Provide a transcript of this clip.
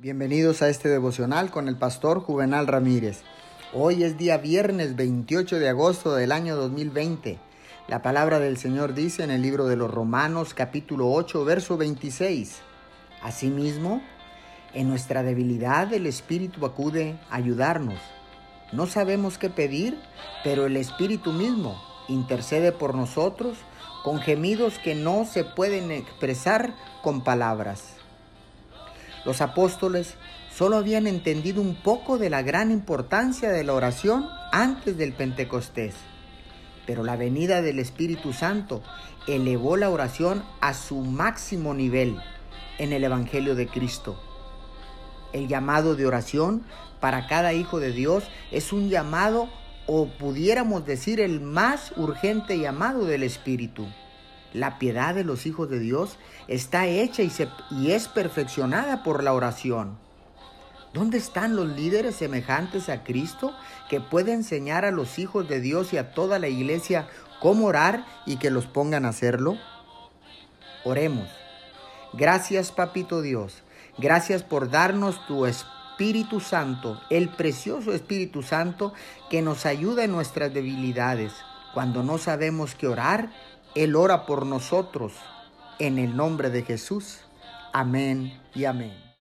Bienvenidos a este devocional con el pastor Juvenal Ramírez. Hoy es día viernes 28 de agosto del año 2020. La palabra del Señor dice en el libro de los Romanos capítulo 8 verso 26. Asimismo, en nuestra debilidad el Espíritu acude a ayudarnos. No sabemos qué pedir, pero el Espíritu mismo intercede por nosotros con gemidos que no se pueden expresar con palabras. Los apóstoles solo habían entendido un poco de la gran importancia de la oración antes del Pentecostés, pero la venida del Espíritu Santo elevó la oración a su máximo nivel en el Evangelio de Cristo. El llamado de oración para cada hijo de Dios es un llamado o pudiéramos decir el más urgente llamado del Espíritu. La piedad de los hijos de Dios está hecha y, y, es perfeccionada por la oración. ¿Dónde están los líderes semejantes a Cristo que pueden enseñar a los hijos de Dios y a toda la iglesia cómo orar y que los pongan a hacerlo? Oremos. Gracias, Papito Dios. Gracias por darnos tu Espíritu Santo, el precioso Espíritu Santo que nos ayuda en nuestras debilidades. Cuando no sabemos qué orar, él ora por nosotros en el nombre de Jesús. Amén y amén.